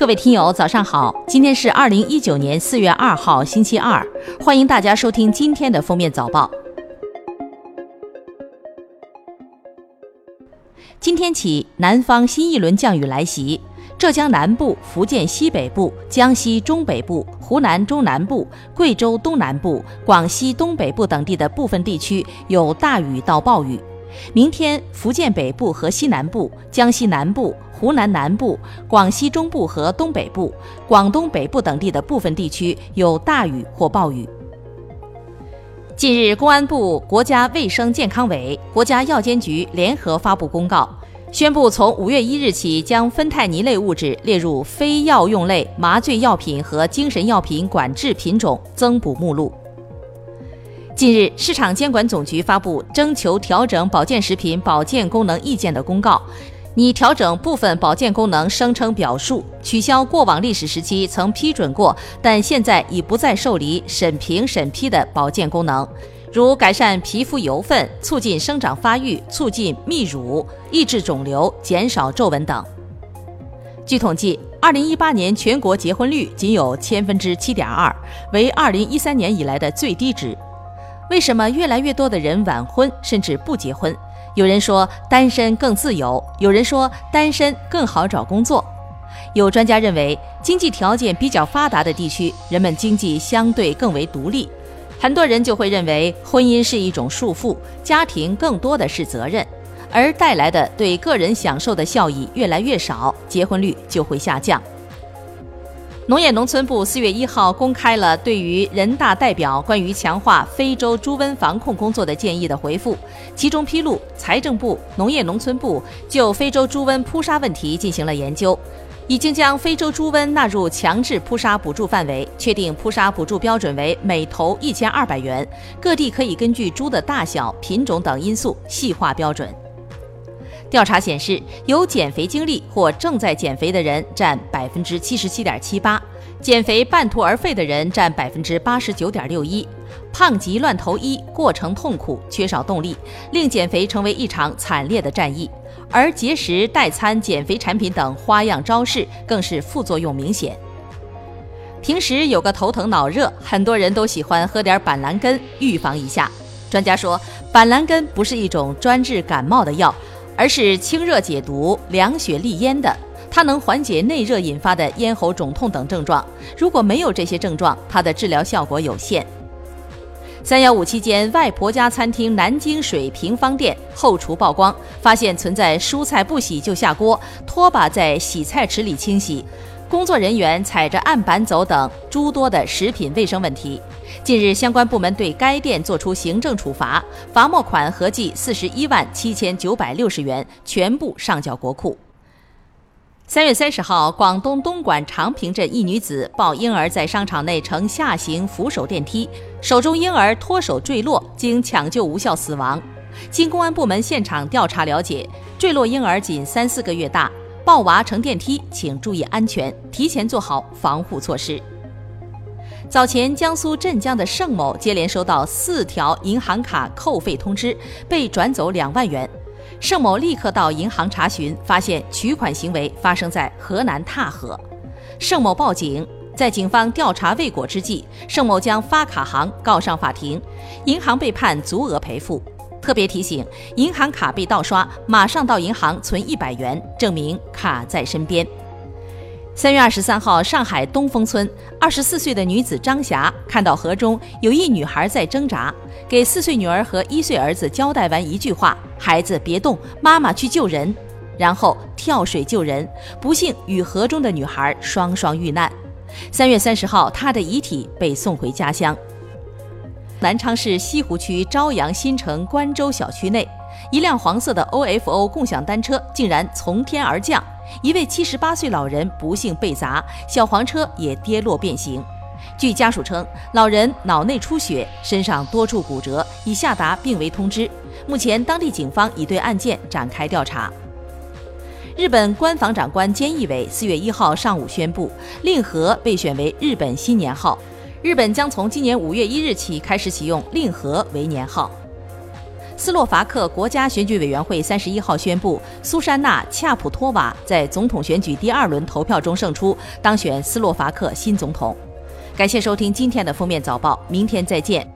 各位听友，早上好！今天是二零一九年四月二号，星期二，欢迎大家收听今天的封面早报。今天起，南方新一轮降雨来袭，浙江南部、福建西北部、江西中北部、湖南中南部、贵州东南部、广西东北部等地的部分地区有大雨到暴雨。明天，福建北部和西南部、江西南部、湖南南部、广西中部和东北部、广东北部等地的部分地区有大雨或暴雨。近日，公安部、国家卫生健康委、国家药监局联合发布公告，宣布从五月一日起，将芬太尼类物质列入非药用类麻醉药品和精神药品管制品种增补目录。近日，市场监管总局发布征求调整保健食品保健功能意见的公告，拟调整部分保健功能声称表述，取消过往历史时期曾批准过但现在已不再受理审评审批的保健功能，如改善皮肤油分、促进生长发育、促进泌乳、抑制肿瘤、减少皱纹等。据统计，二零一八年全国结婚率仅有千分之七点二，为二零一三年以来的最低值。为什么越来越多的人晚婚甚至不结婚？有人说单身更自由，有人说单身更好找工作。有专家认为，经济条件比较发达的地区，人们经济相对更为独立，很多人就会认为婚姻是一种束缚，家庭更多的是责任，而带来的对个人享受的效益越来越少，结婚率就会下降。农业农村部四月一号公开了对于人大代表关于强化非洲猪瘟防控工作的建议的回复，其中披露，财政部、农业农村部就非洲猪瘟扑杀问题进行了研究，已经将非洲猪瘟纳入强制扑杀补助范围，确定扑杀补助标准为每头一千二百元，各地可以根据猪的大小、品种等因素细化标准。调查显示，有减肥经历或正在减肥的人占百分之七十七点七八，减肥半途而废的人占百分之八十九点六一，胖极乱投医，过程痛苦，缺少动力，令减肥成为一场惨烈的战役。而节食、代餐、减肥产品等花样招式更是副作用明显。平时有个头疼脑热，很多人都喜欢喝点板蓝根预防一下。专家说，板蓝根不是一种专治感冒的药。而是清热解毒、凉血利咽的，它能缓解内热引发的咽喉肿痛等症状。如果没有这些症状，它的治疗效果有限。三幺五期间，外婆家餐厅南京水平方店后厨曝光，发现存在蔬菜不洗就下锅、拖把在洗菜池里清洗。工作人员踩着案板走等诸多的食品卫生问题，近日相关部门对该店作出行政处罚，罚没款合计四十一万七千九百六十元，全部上缴国库。三月三十号，广东东莞长平镇一女子抱婴儿在商场内乘下行扶手电梯，手中婴儿脱手坠落，经抢救无效死亡。经公安部门现场调查了解，坠落婴儿仅三四个月大。抱娃乘电梯，请注意安全，提前做好防护措施。早前，江苏镇江的盛某接连收到四条银行卡扣费通知，被转走两万元。盛某立刻到银行查询，发现取款行为发生在河南踏河。盛某报警，在警方调查未果之际，盛某将发卡行告上法庭，银行被判足额赔付。特别提醒：银行卡被盗刷，马上到银行存一百元，证明卡在身边。三月二十三号，上海东风村二十四岁的女子张霞看到河中有一女孩在挣扎，给四岁女儿和一岁儿子交代完一句话：“孩子别动，妈妈去救人。”然后跳水救人，不幸与河中的女孩双双遇难。三月三十号，她的遗体被送回家乡。南昌市西湖区朝阳新城关州小区内，一辆黄色的 OFO 共享单车竟然从天而降，一位七十八岁老人不幸被砸，小黄车也跌落变形。据家属称，老人脑内出血，身上多处骨折，已下达病危通知。目前，当地警方已对案件展开调查。日本官房长官菅义伟四月一号上午宣布，令和被选为日本新年号。日本将从今年五月一日起开始启用令和为年号。斯洛伐克国家选举委员会三十一号宣布，苏珊娜·恰普托瓦在总统选举第二轮投票中胜出，当选斯洛伐克新总统。感谢收听今天的封面早报，明天再见。